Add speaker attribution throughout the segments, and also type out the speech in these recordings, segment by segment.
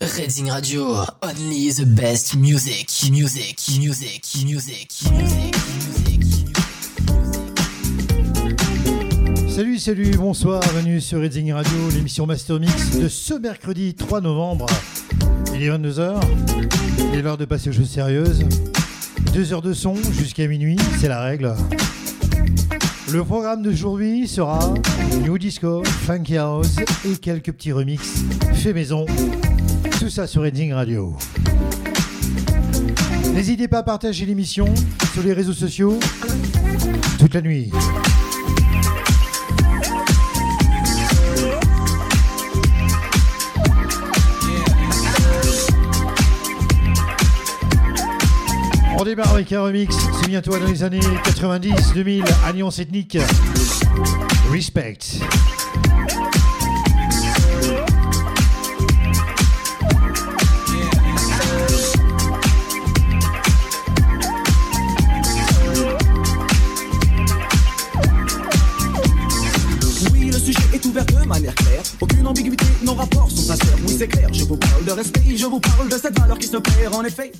Speaker 1: Reading Radio, only the best music, music, music, music, music.
Speaker 2: Salut, salut, bonsoir, bienvenue sur Reading Radio, l'émission Master Mix de ce mercredi 3 novembre. Il est 22h, il est l'heure de passer aux choses sérieuses. Deux heures de son jusqu'à minuit, c'est la règle. Le programme d'aujourd'hui sera New Disco, Funky House et quelques petits remixes fait maison. Tout ça sur Reading Radio. N'hésitez pas à partager l'émission sur les réseaux sociaux toute la nuit. On démarre avec un remix, c'est bientôt dans les années 90, 2000, Alliance ethnique. Respect.
Speaker 3: Manière claire. Aucune ambiguïté, nos rapports sont sincères. Oui, c'est clair, je vous parle de respect, je vous parle de cette valeur qui se perd en effet.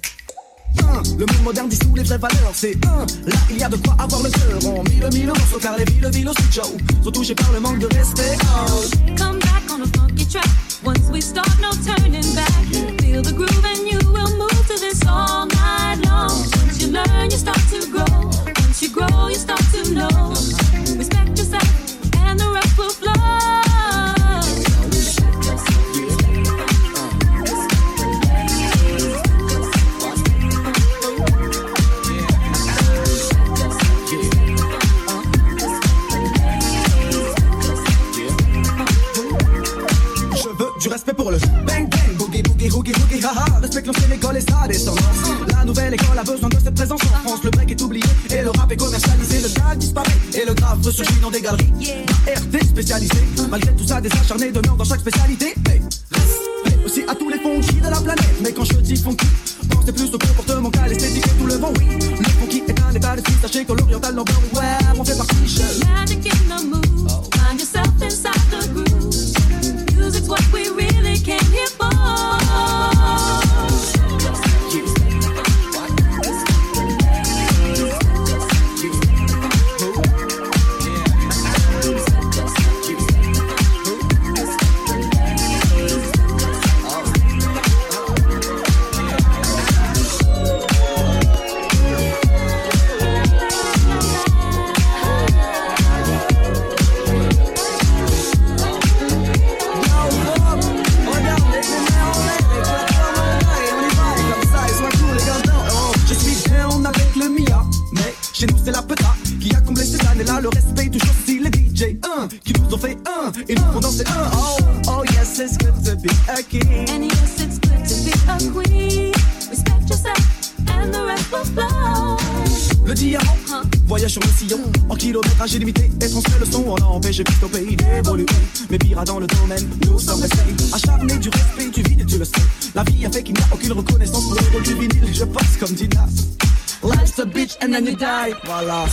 Speaker 3: Un, le monde moderne dissout les vraies valeurs, c'est un. Là, il y a de quoi avoir le cœur. En mille, mille morceaux, car les villes, villes aussi, Joe, sont touchées par le manque de respect. Oh.
Speaker 4: Come back on a funky track. Once we start, no turning back. Feel the groove and you will move to this all night long. Once you learn, you start to grow. Once you grow, you start to know. Respect yourself, and the rest will flow.
Speaker 3: Respect pour le bang bang, boogie boogie boogie boogie, haha. Respecte l'ancienne école et sa descendance. La nouvelle école a besoin de cette présence en France. Le break est oublié et le rap est commercialisé. Le tag disparaît et le grave ressurgit dans des galeries. RT spécialisé. Malgré tout ça, des acharnés demeurent dans chaque spécialité. Hey, aussi à tous les funky de la planète. Mais quand je dis funky, pensez plus au comportement qu'à l'esthétique et tout le vent, oui. Le funky est un état d'esprit. Sachez que l'oriental n'en ouais, be a king.
Speaker 4: And yes, it's good to be a queen. Respect yourself, and the rest will flow.
Speaker 3: Le diamant voyage sur le sillon en kilométrage illimité et transmet le son. On a empêché vite au pays d'évoluer. Mais pire dans le domaine, nous sommes restés acharnés du respect du vide, tu le sais. La vie a fait qu'il n'y a aucune reconnaissance pour le rôle du vinyle. Je pense comme Dinas. Life's a bitch and then you die. Voilà.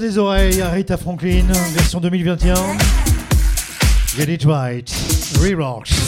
Speaker 2: Des oreilles, Rita Franklin, version 2021. Get it right. Re-Rocks.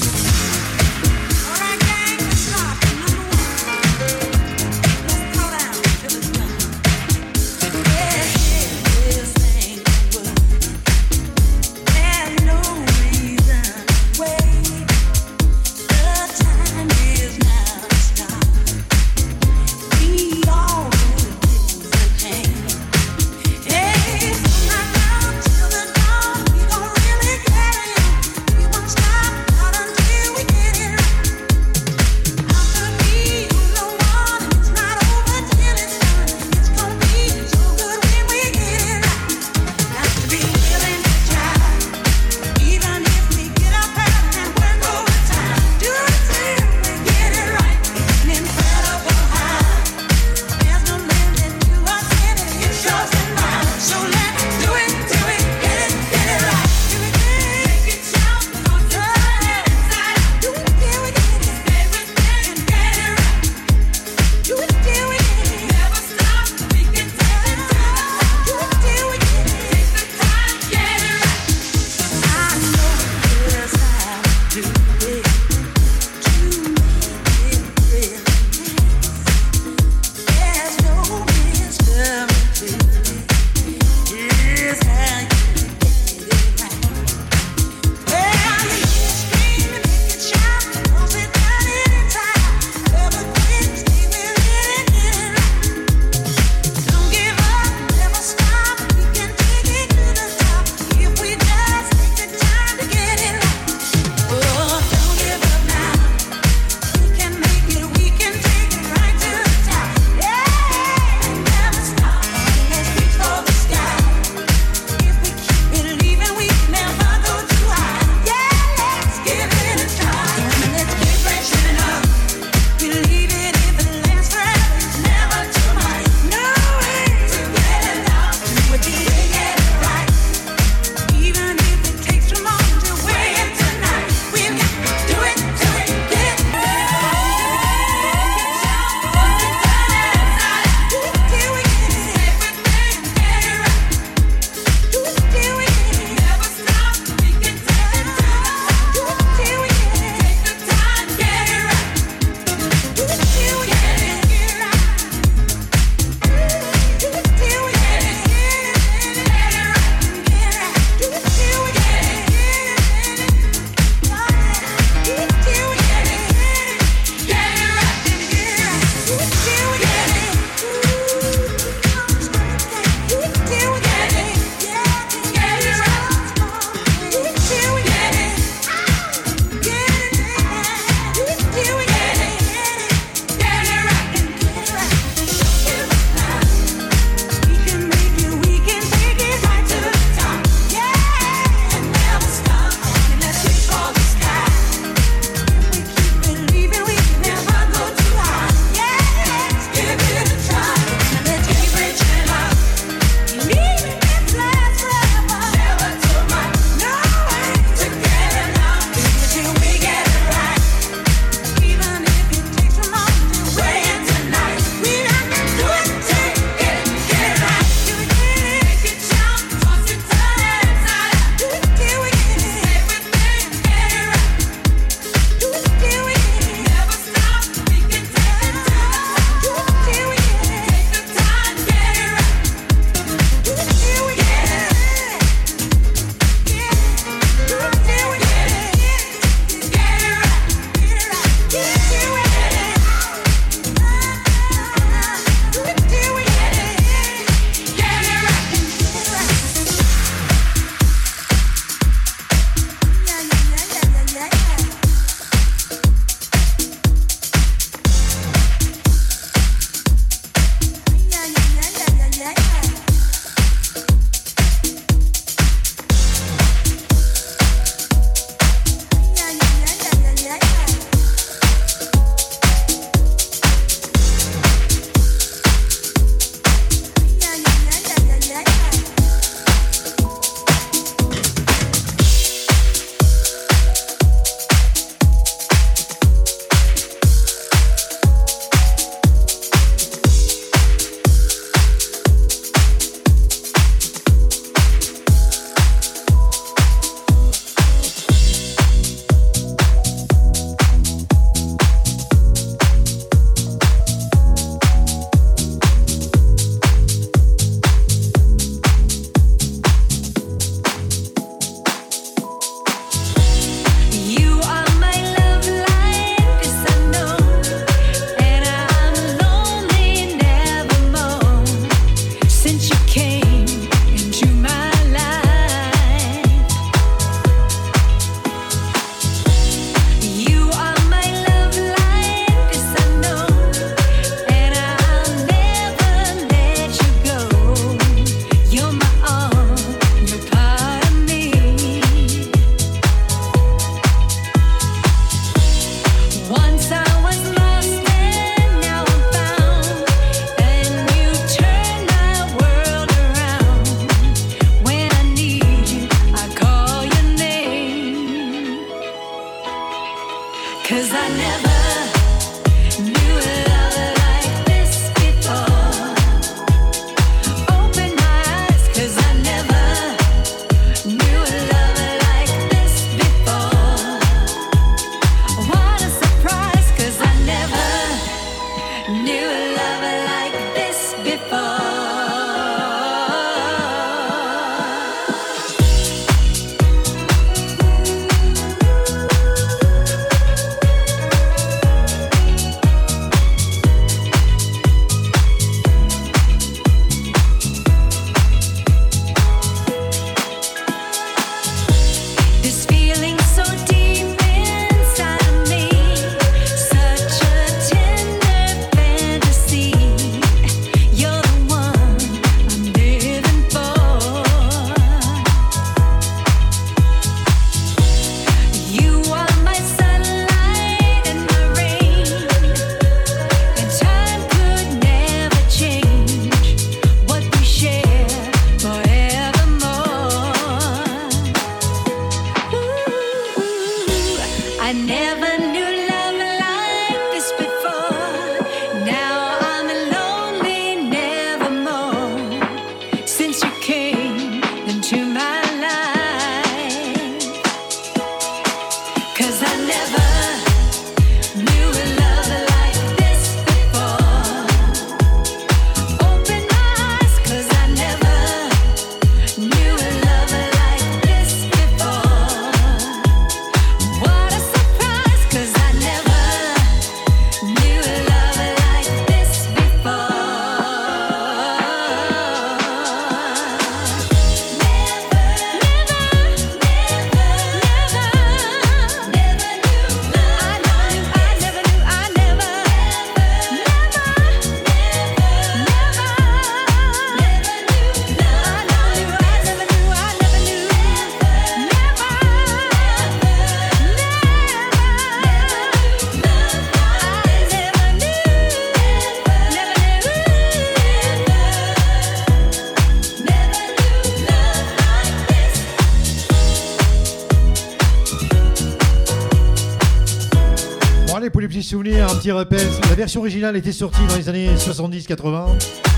Speaker 2: Petit rappel, la version originale était sortie dans les années 70-80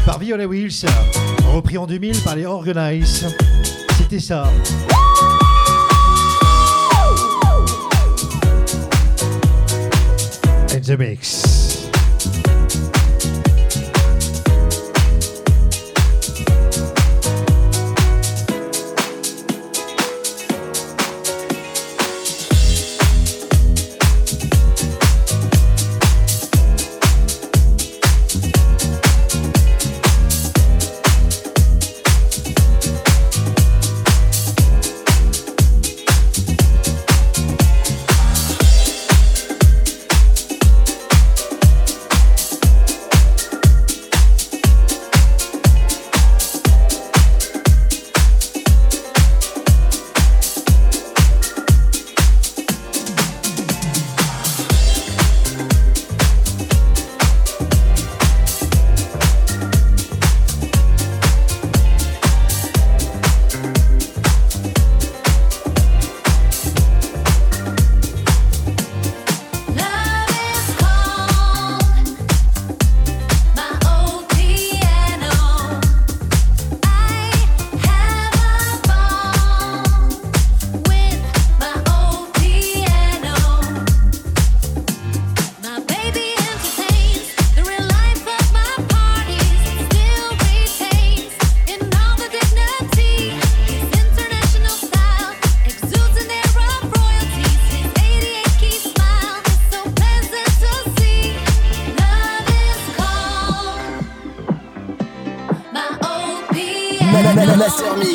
Speaker 2: par Viola Wills, repris en 2000 par les Organize. C'était ça. And the mix.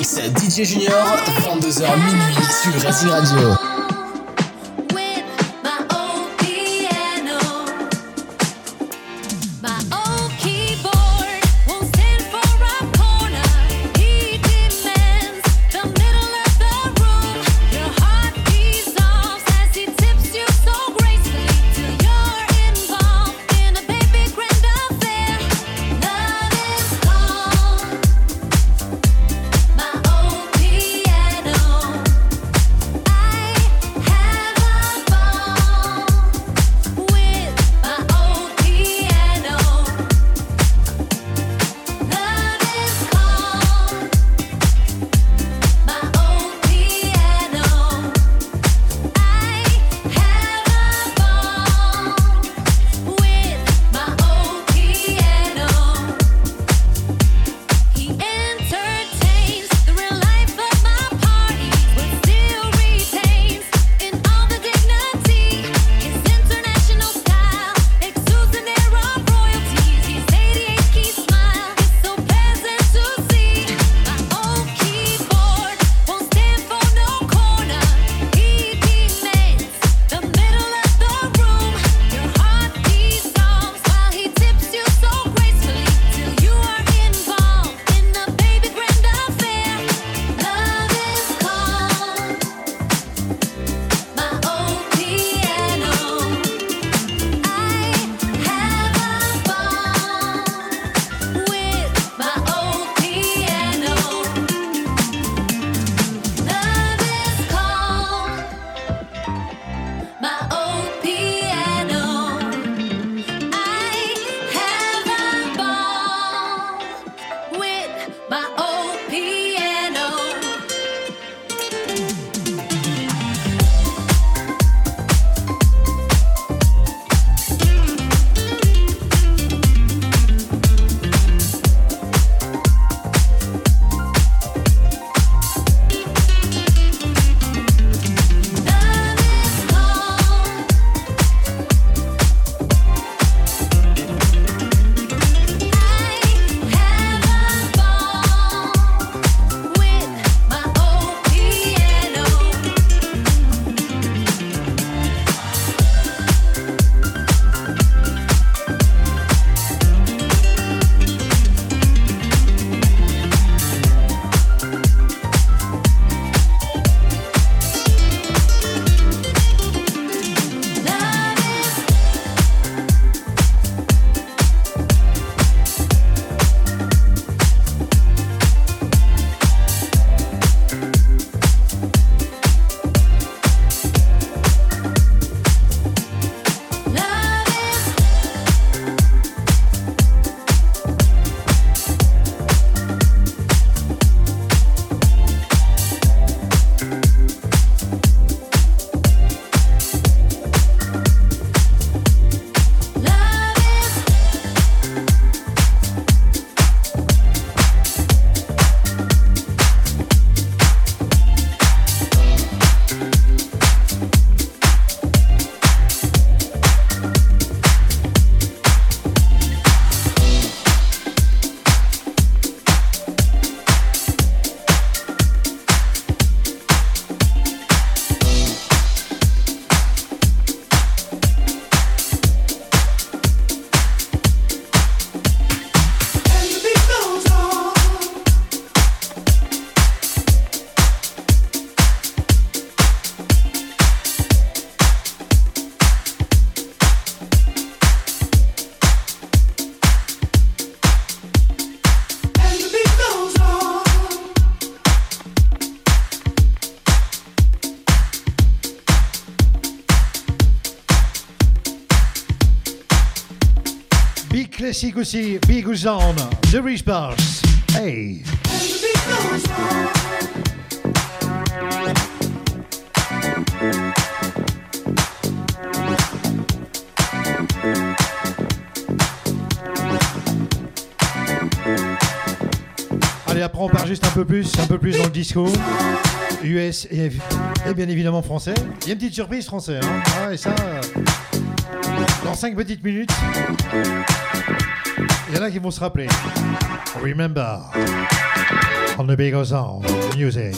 Speaker 1: Junior, 22h minuit sur Racing Radio.
Speaker 2: Classique aussi, Big The Rich. Hey! Allez, après on part juste un peu plus, un peu plus dans le disco. US et, bien évidemment français. Il y a une petite surprise français. Hein. Et ça, dans 5 petites minutes, il y en a qui vont se rappeler. Remember, on the big sound, music.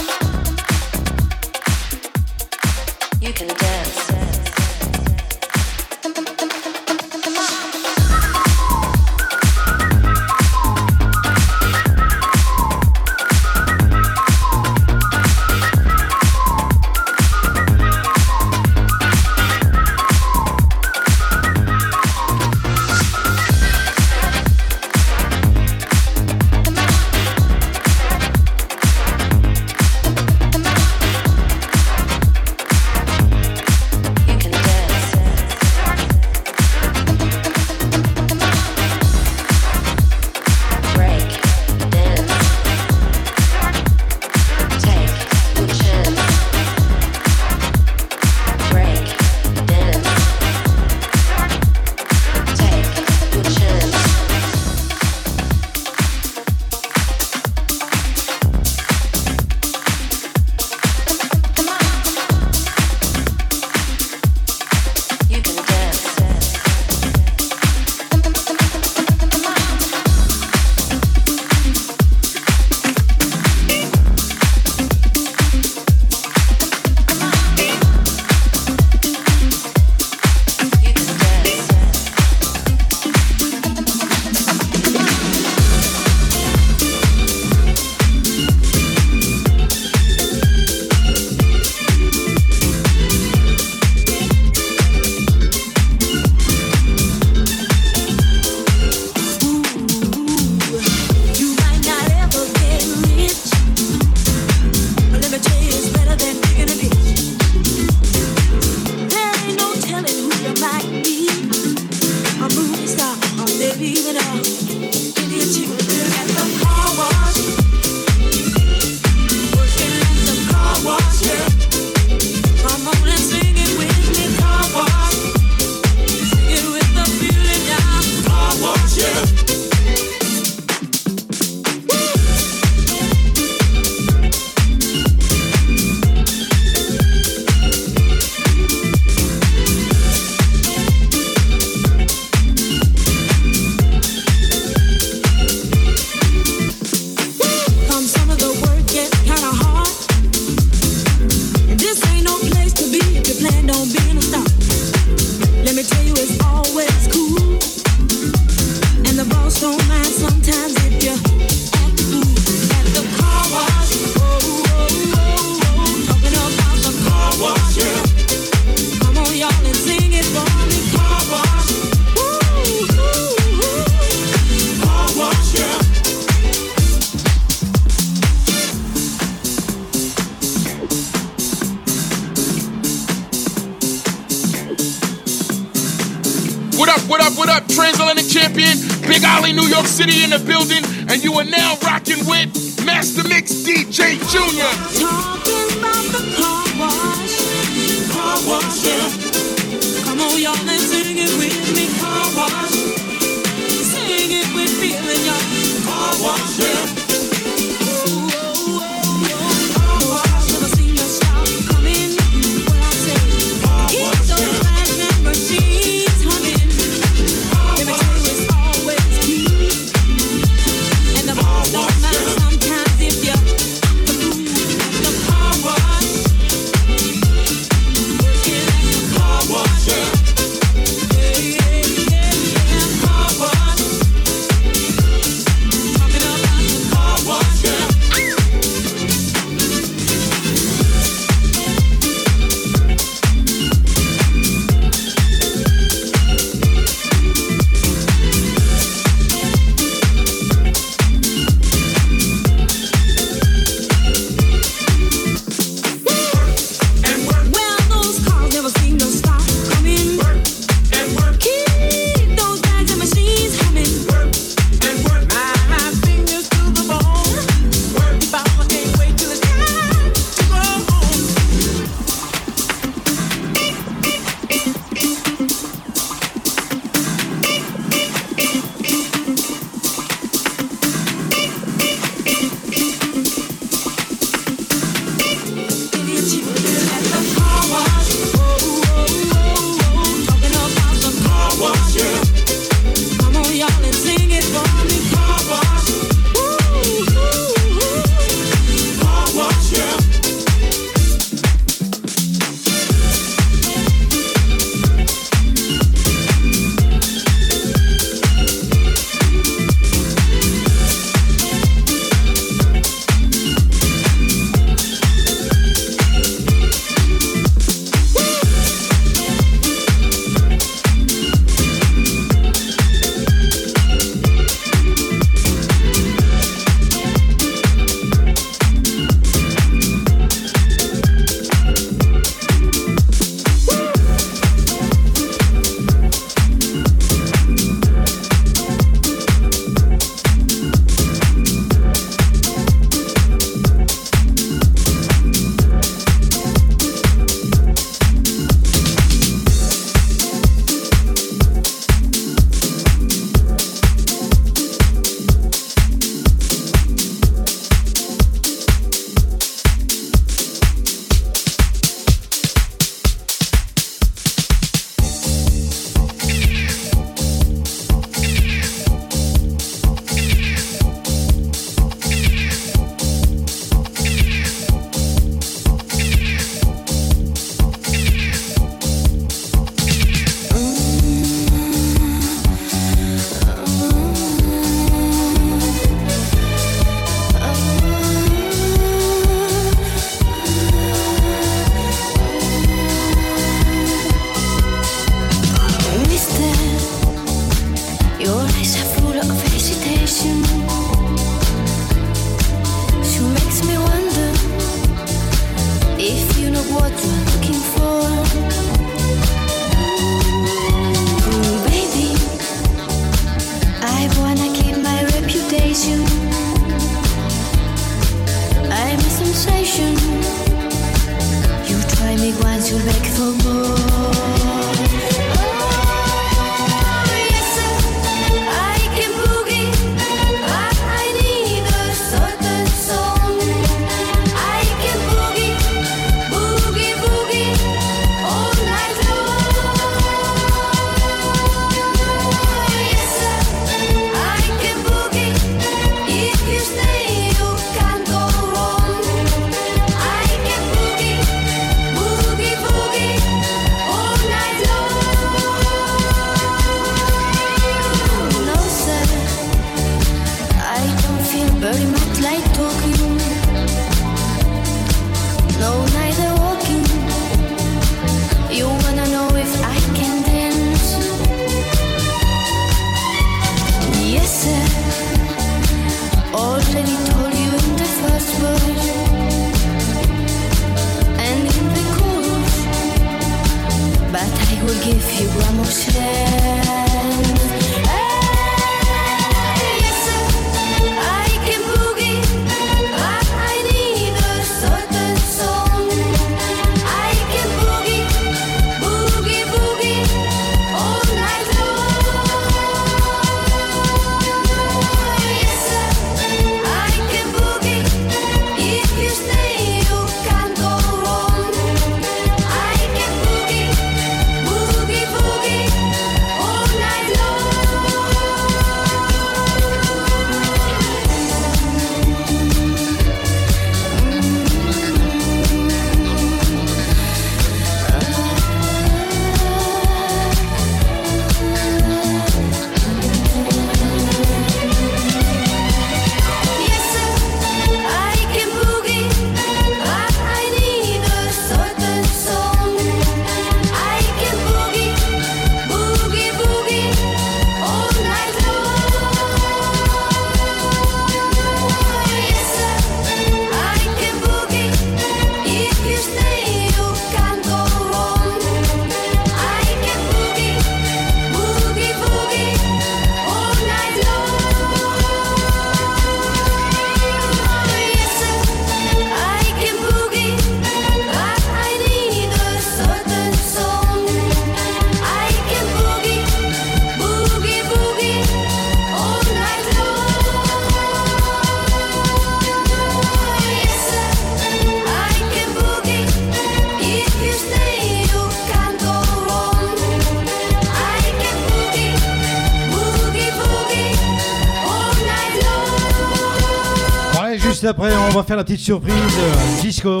Speaker 5: Va faire la petite surprise euh, disco,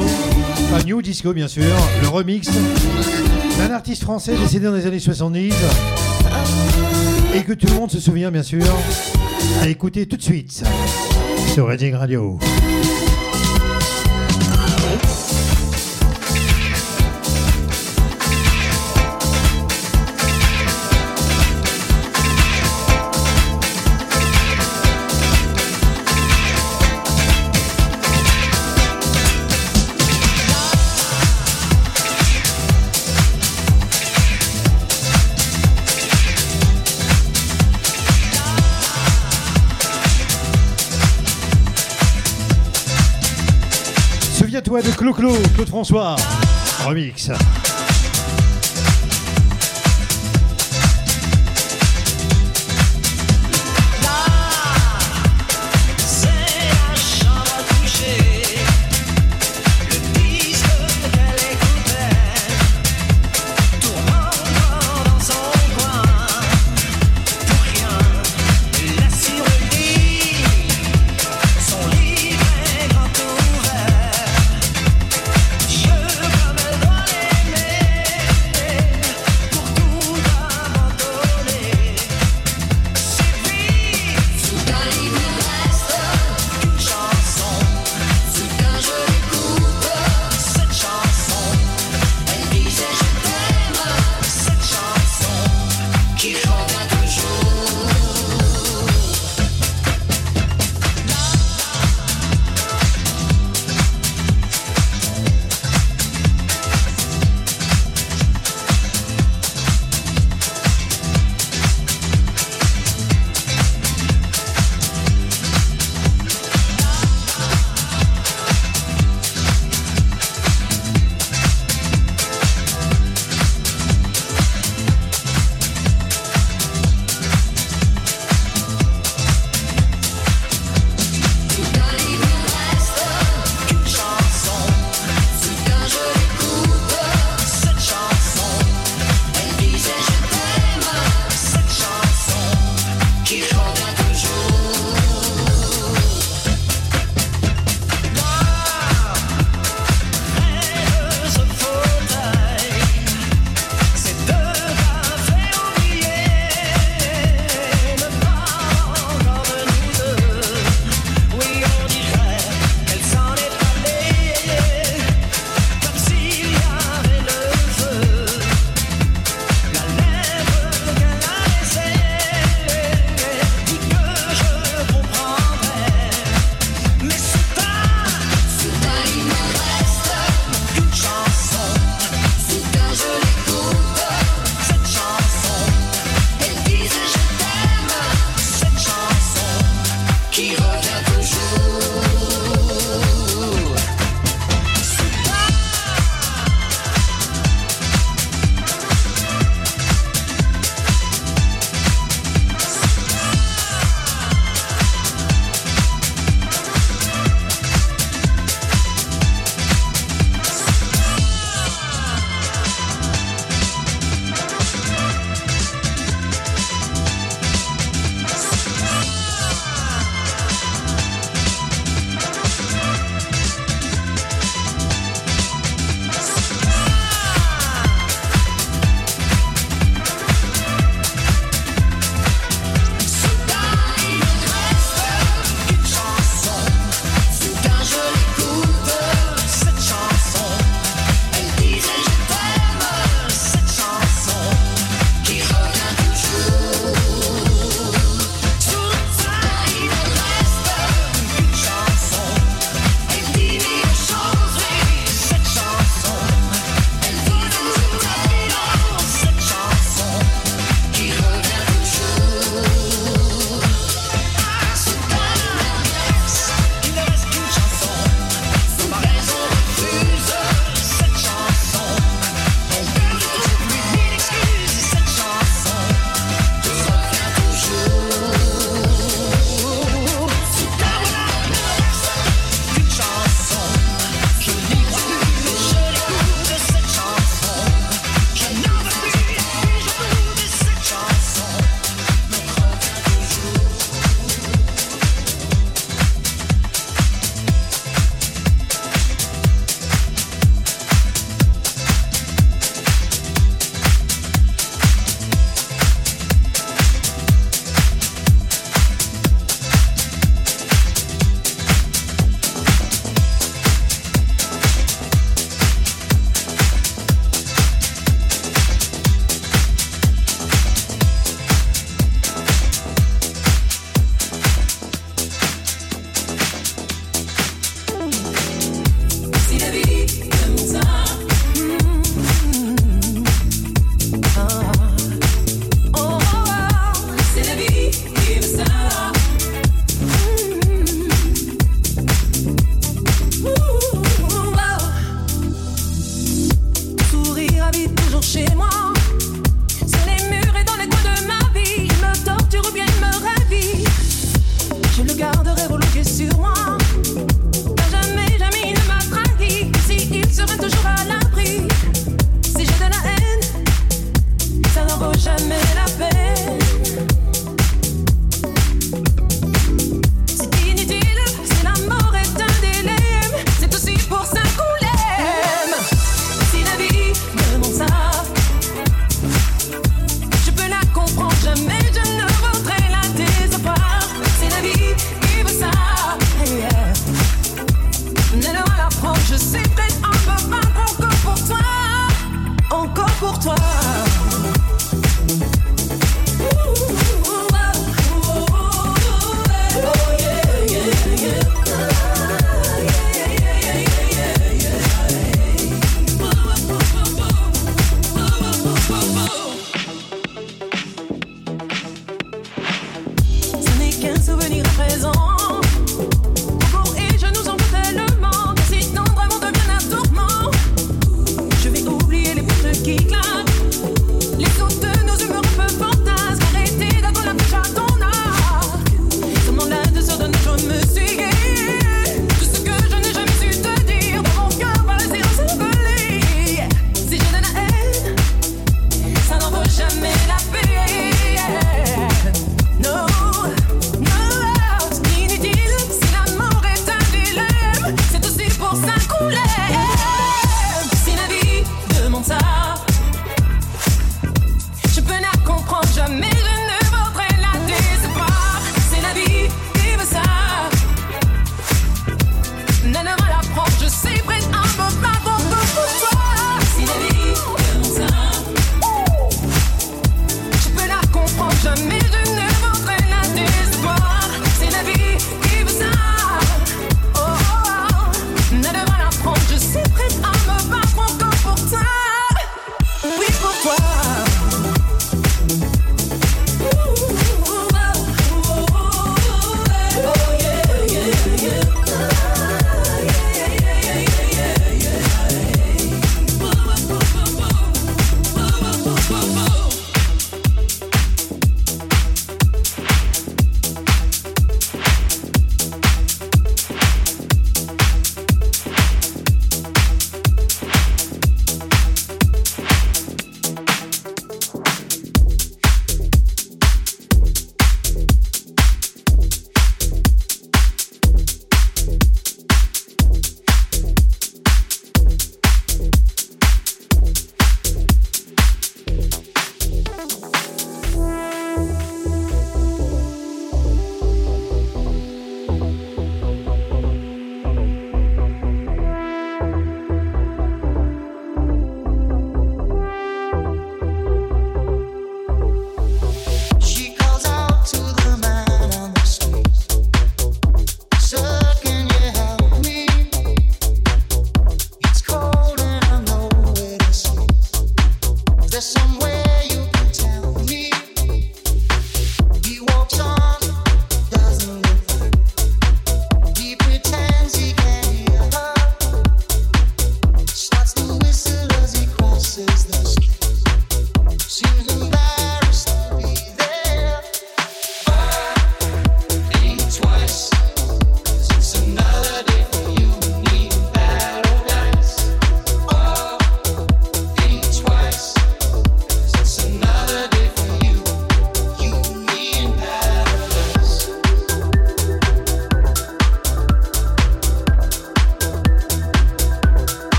Speaker 5: pas new disco bien sûr, le remix d'un artiste français décédé dans les années 70 et que tout le monde se souvient bien sûr. À écouter tout de suite sur Reading Radio. De Clo-Clo, Claude François. Remix.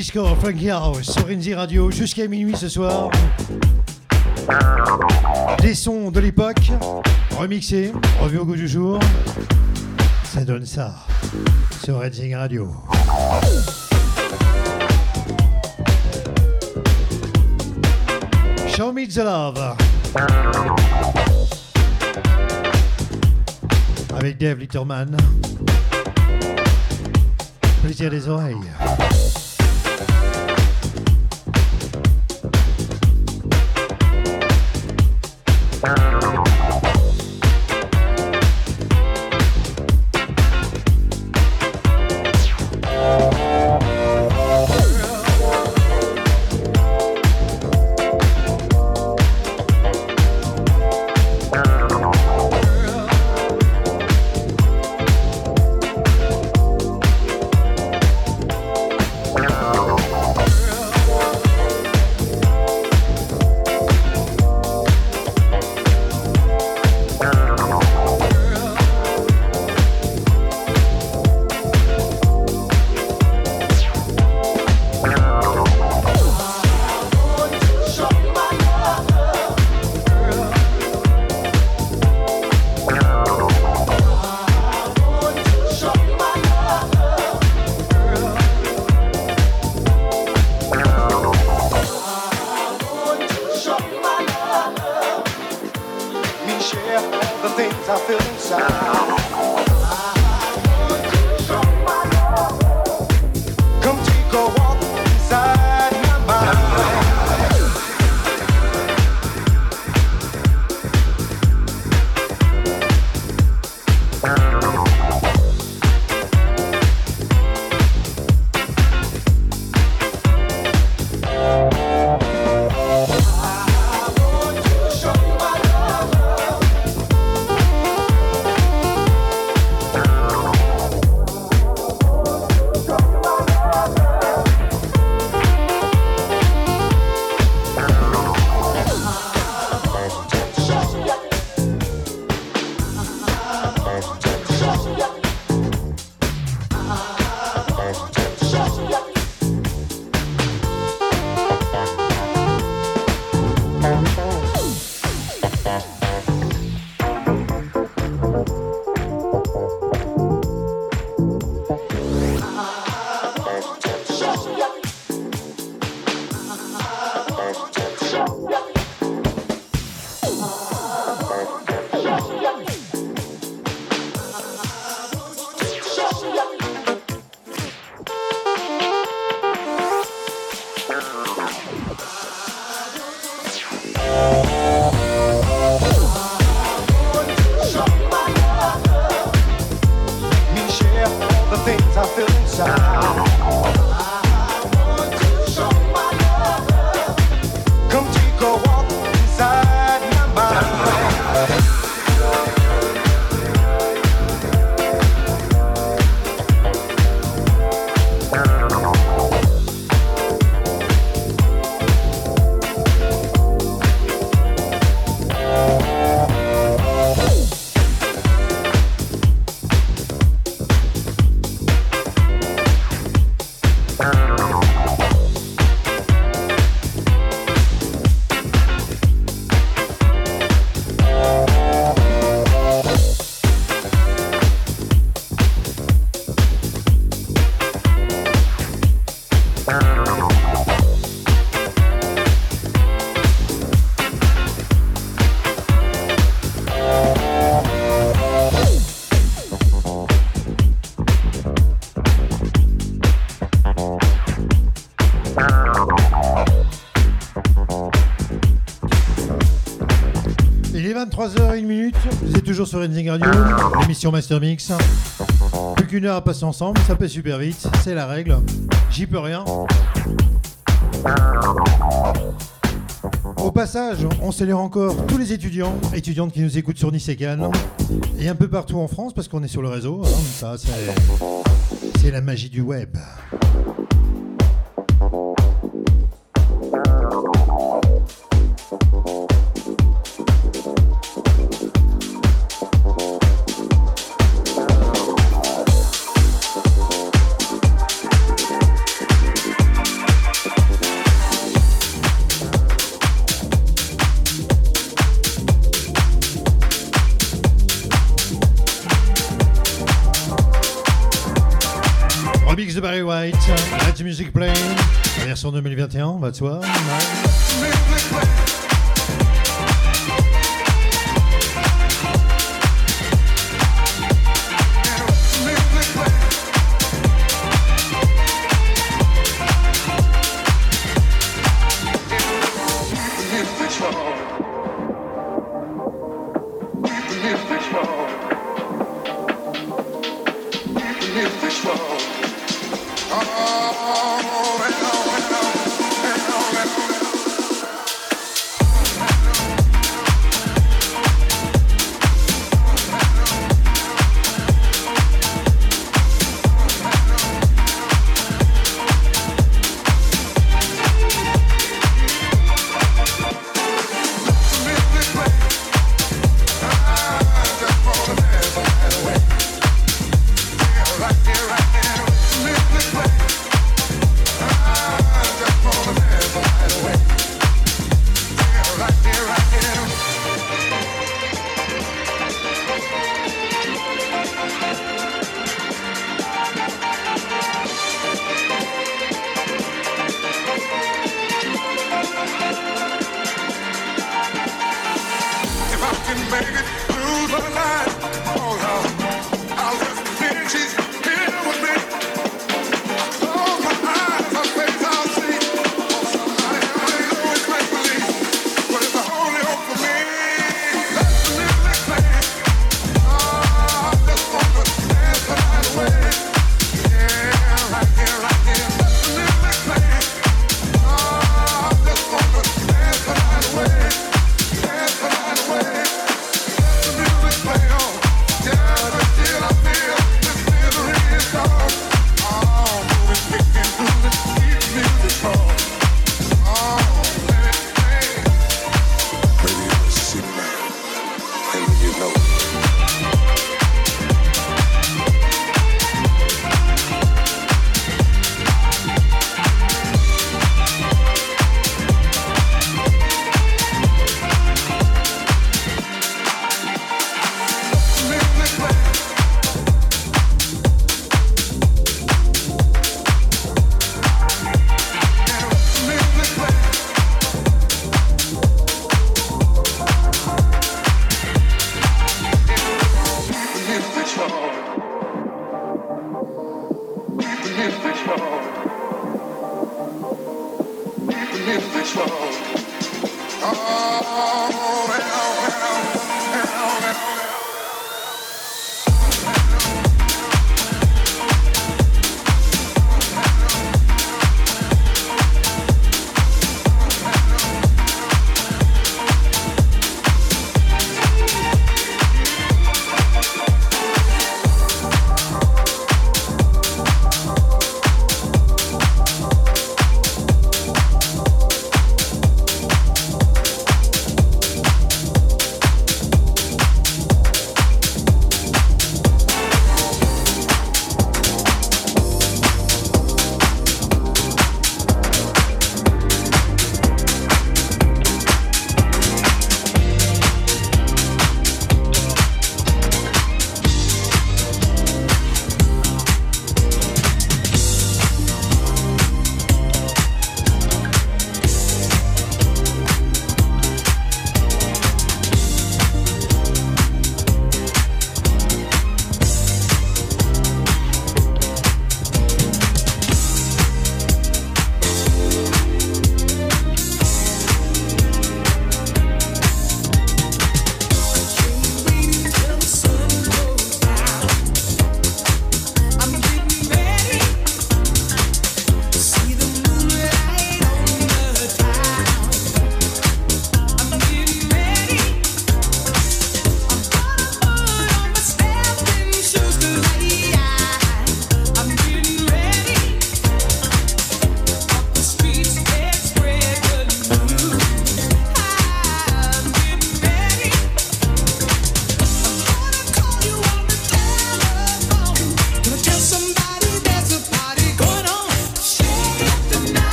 Speaker 2: Disco Funky House sur Enzy Radio jusqu'à minuit ce soir. Des sons de l'époque, remixés, revus au goût du jour. Ça donne ça sur Enzy Radio. Show me the love. Avec Dave Litterman. Plaisir des oreilles. sur Renzing Radio, l'émission Master Mix. Plus qu'une heure à passer ensemble, ça passe super vite, c'est la règle. J'y peux rien. Au passage, on s'élève encore tous les étudiants, étudiantes qui nous écoutent sur Nice et et un peu partout en France parce qu'on est sur le réseau. Hein, ça, c'est la magie du web. version 2021, va de soi.
Speaker 6: Ouais.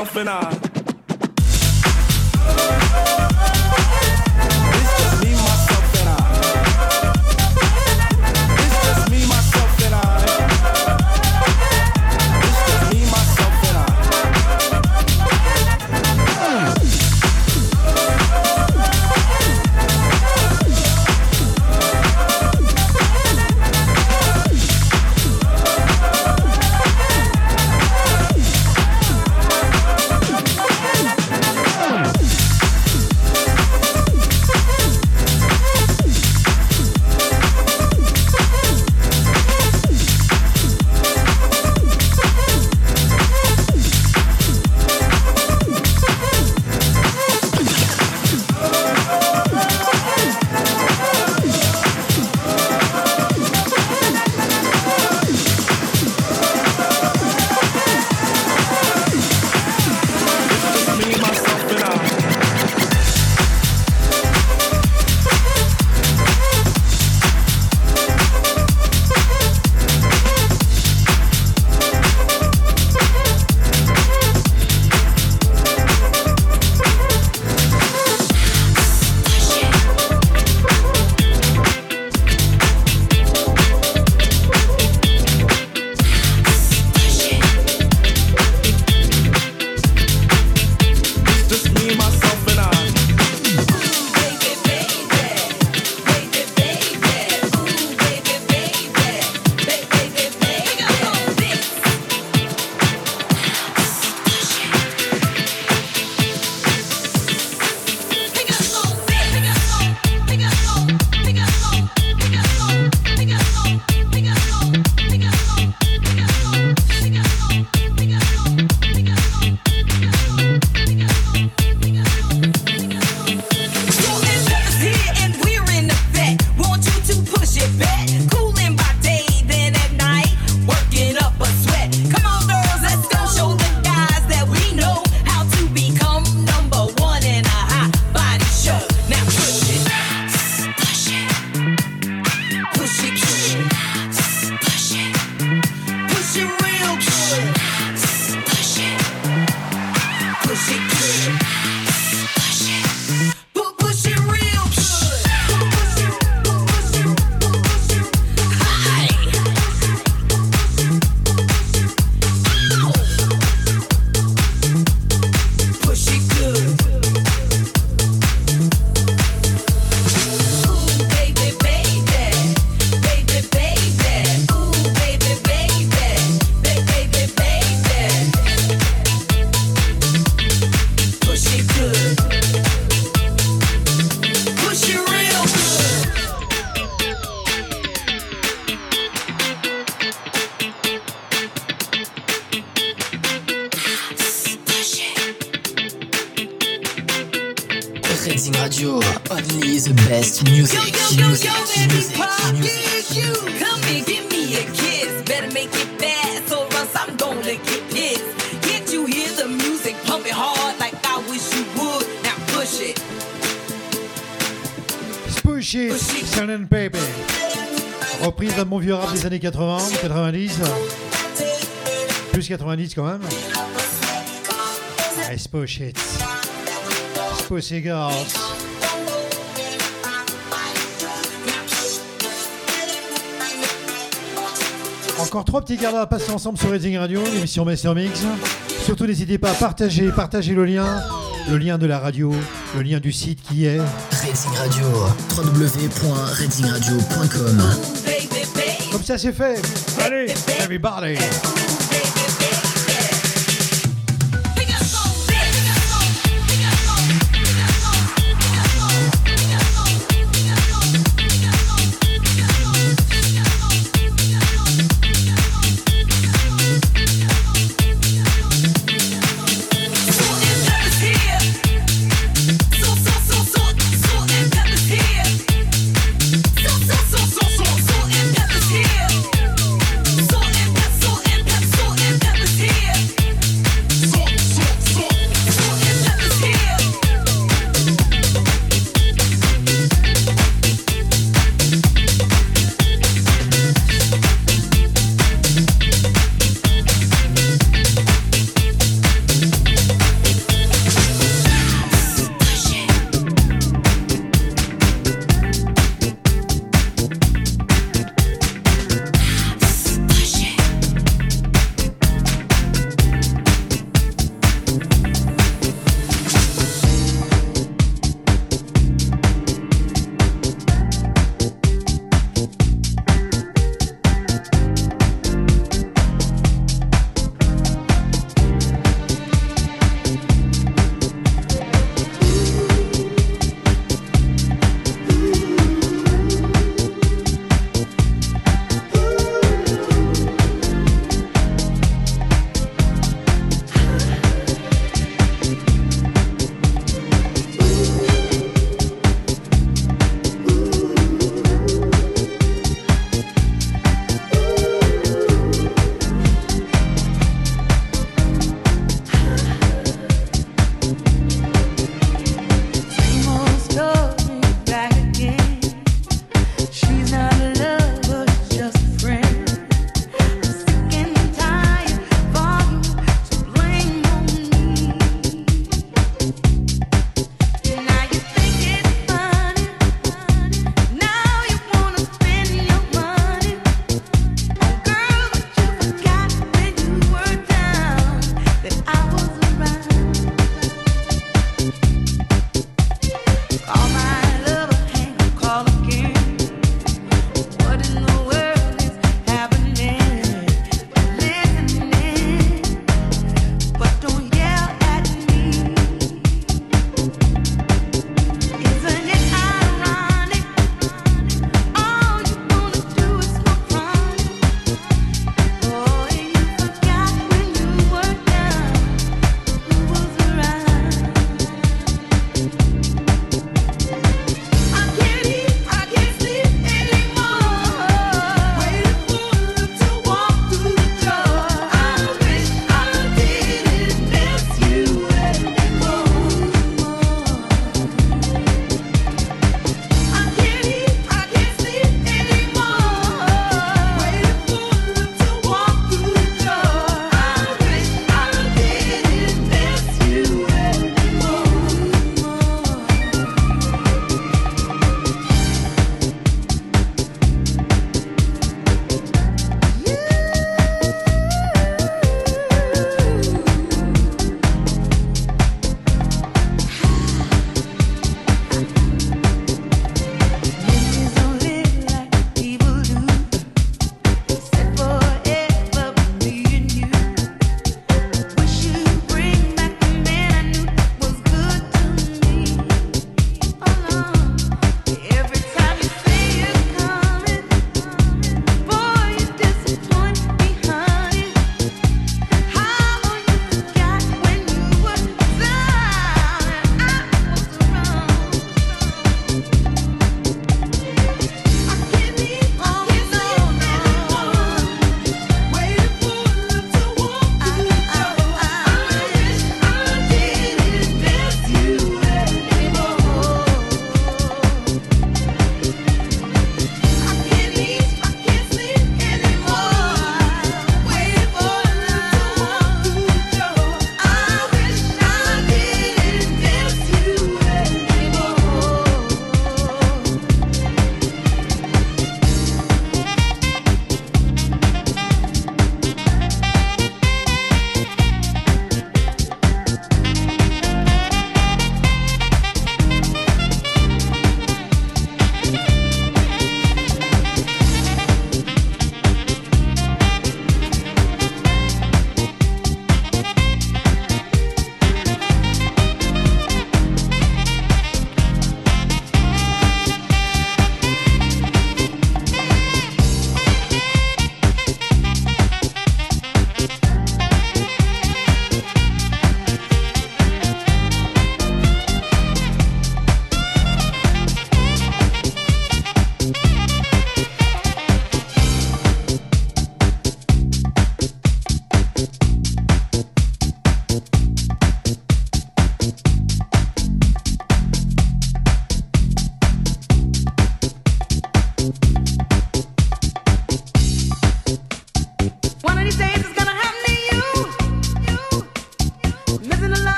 Speaker 6: Myself, and I.
Speaker 7: Yo, yo, yo,
Speaker 1: music,
Speaker 7: yo, let me
Speaker 1: music,
Speaker 7: pop
Speaker 1: music,
Speaker 7: this you. Come and give me a kiss. Better make it fast, or else I'm gonna get pissed. Can't you hear the music pumping hard like I wish you would? Now push it.
Speaker 2: Push it, Silent Baby. Reprise d'un bon vieux rap des années 80, 90. Plus 90 quand même. Let's push it. It, girls. Encore trois petits gardes à passer ensemble sur Redding Radio, l'émission Master Mix. Surtout n'hésitez pas à partager, partager le lien, le lien de la radio, le lien du site qui est
Speaker 1: Redding Radio,
Speaker 7: baby.
Speaker 2: Comme ça c'est fait. Allez, everybody.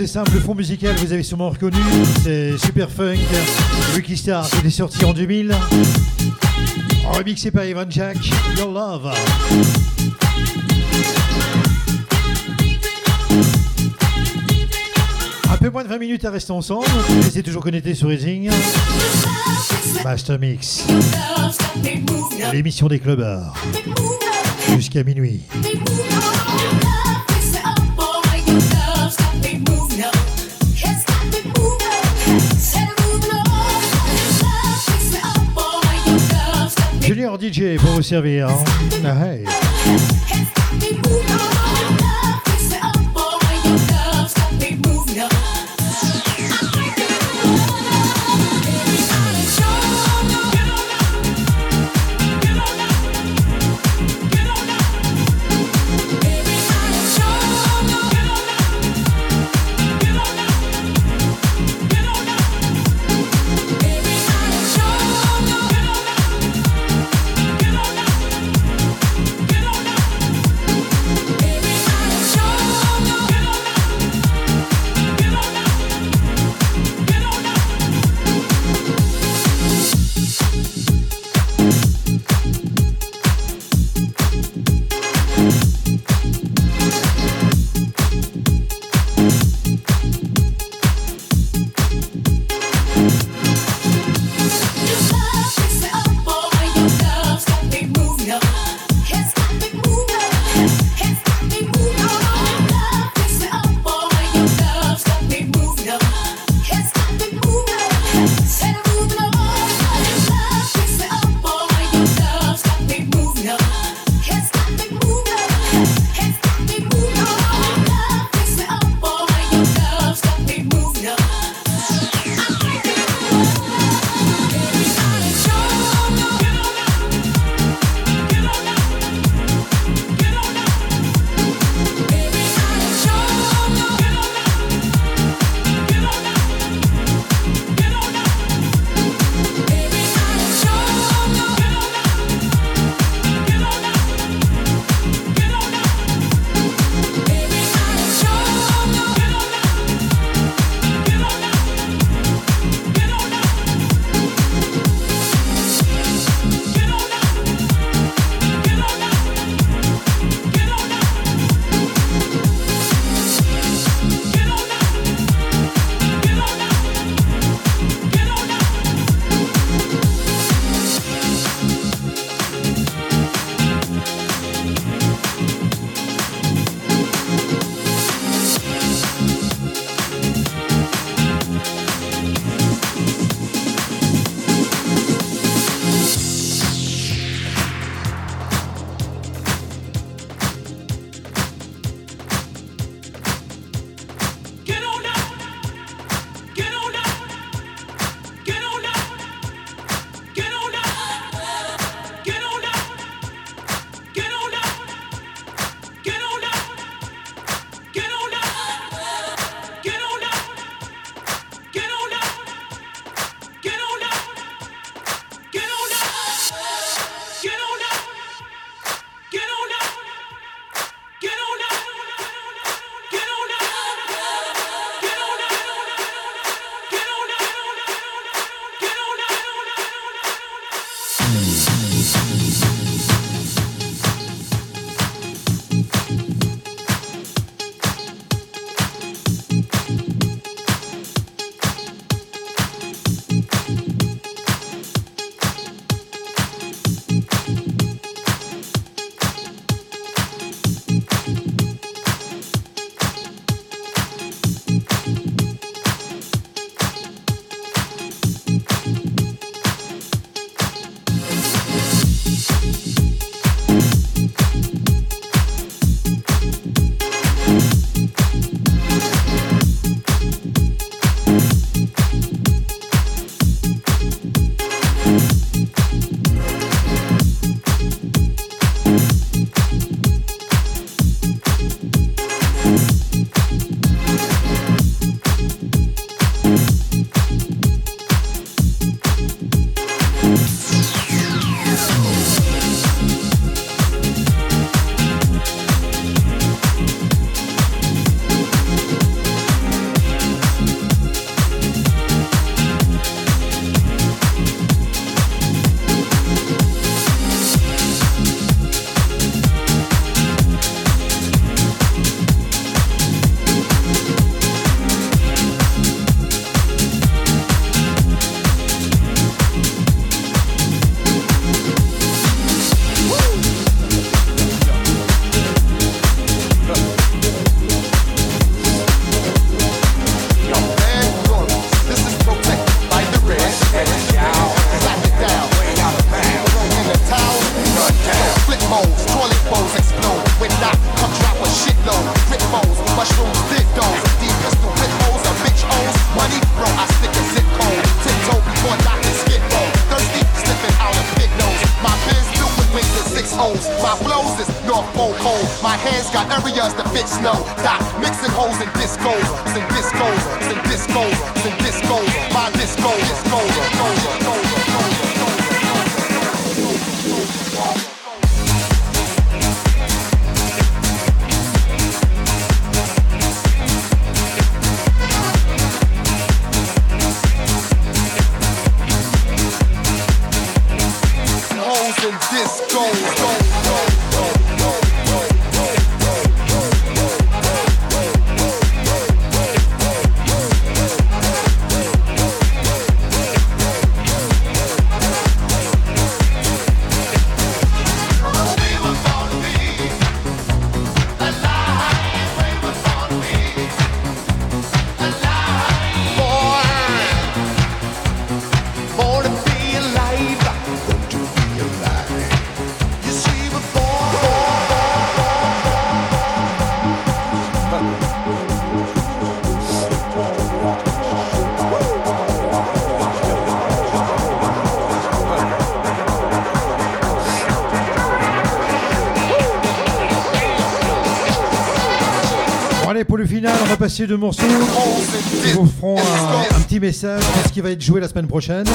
Speaker 2: C'est simple, le fond musical vous avez sûrement reconnu, c'est Super Funk, Ricky Star qui est sorti en 2000, remixé par Ivan Jack, Your Love. Un peu moins de 20 minutes à rester ensemble, restez toujours connectés sur Racing. Master Mix, l'émission des clubbers, jusqu'à minuit. DJ pour vous servir. Ah, hey. Passer deux morceaux. Ils vous feront un, un petit message de ce qui va être joué la semaine prochaine.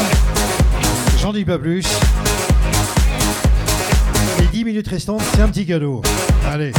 Speaker 2: J'en dis pas plus. Les 10 minutes restantes, c'est un petit cadeau. Allez.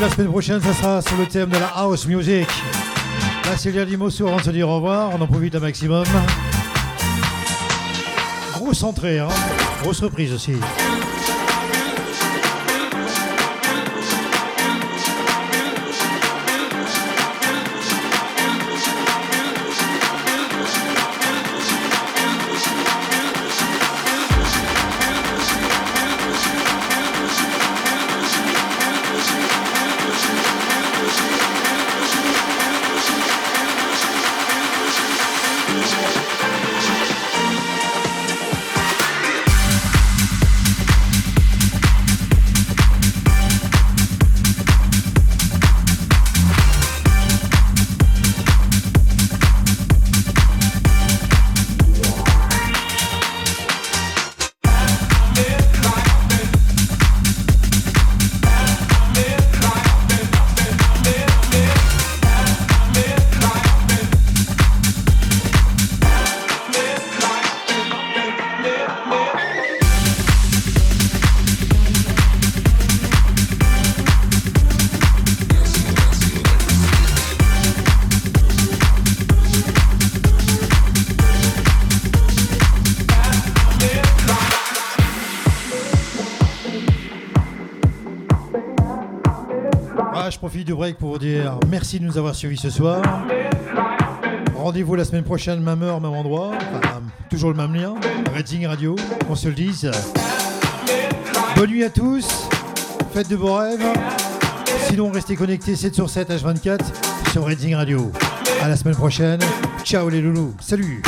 Speaker 2: La semaine prochaine, ça sera sur le thème de la house music. Là, c'est les mots avant de se dire au revoir. On en profite un maximum. Grosse entrée, hein. Grosse reprise aussi. Pour vous dire merci de nous avoir suivis ce soir. Rendez-vous la semaine prochaine, même heure, même endroit. Toujours le même lien. Redding Radio, qu'on se le dise. Bonne nuit à tous. Faites de beaux rêves. Sinon, restez connectés 7 sur 7 H24 sur Redding Radio. À la semaine prochaine. Ciao les loulous. Salut.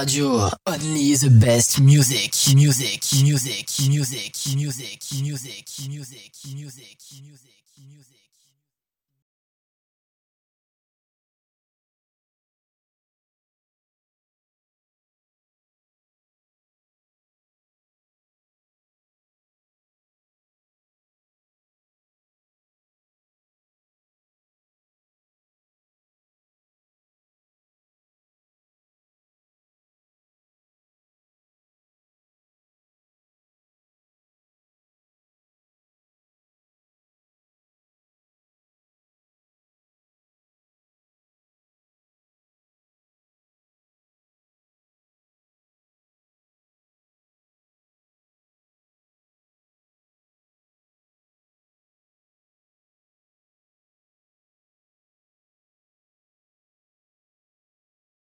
Speaker 8: Radio. Only the best music. Music.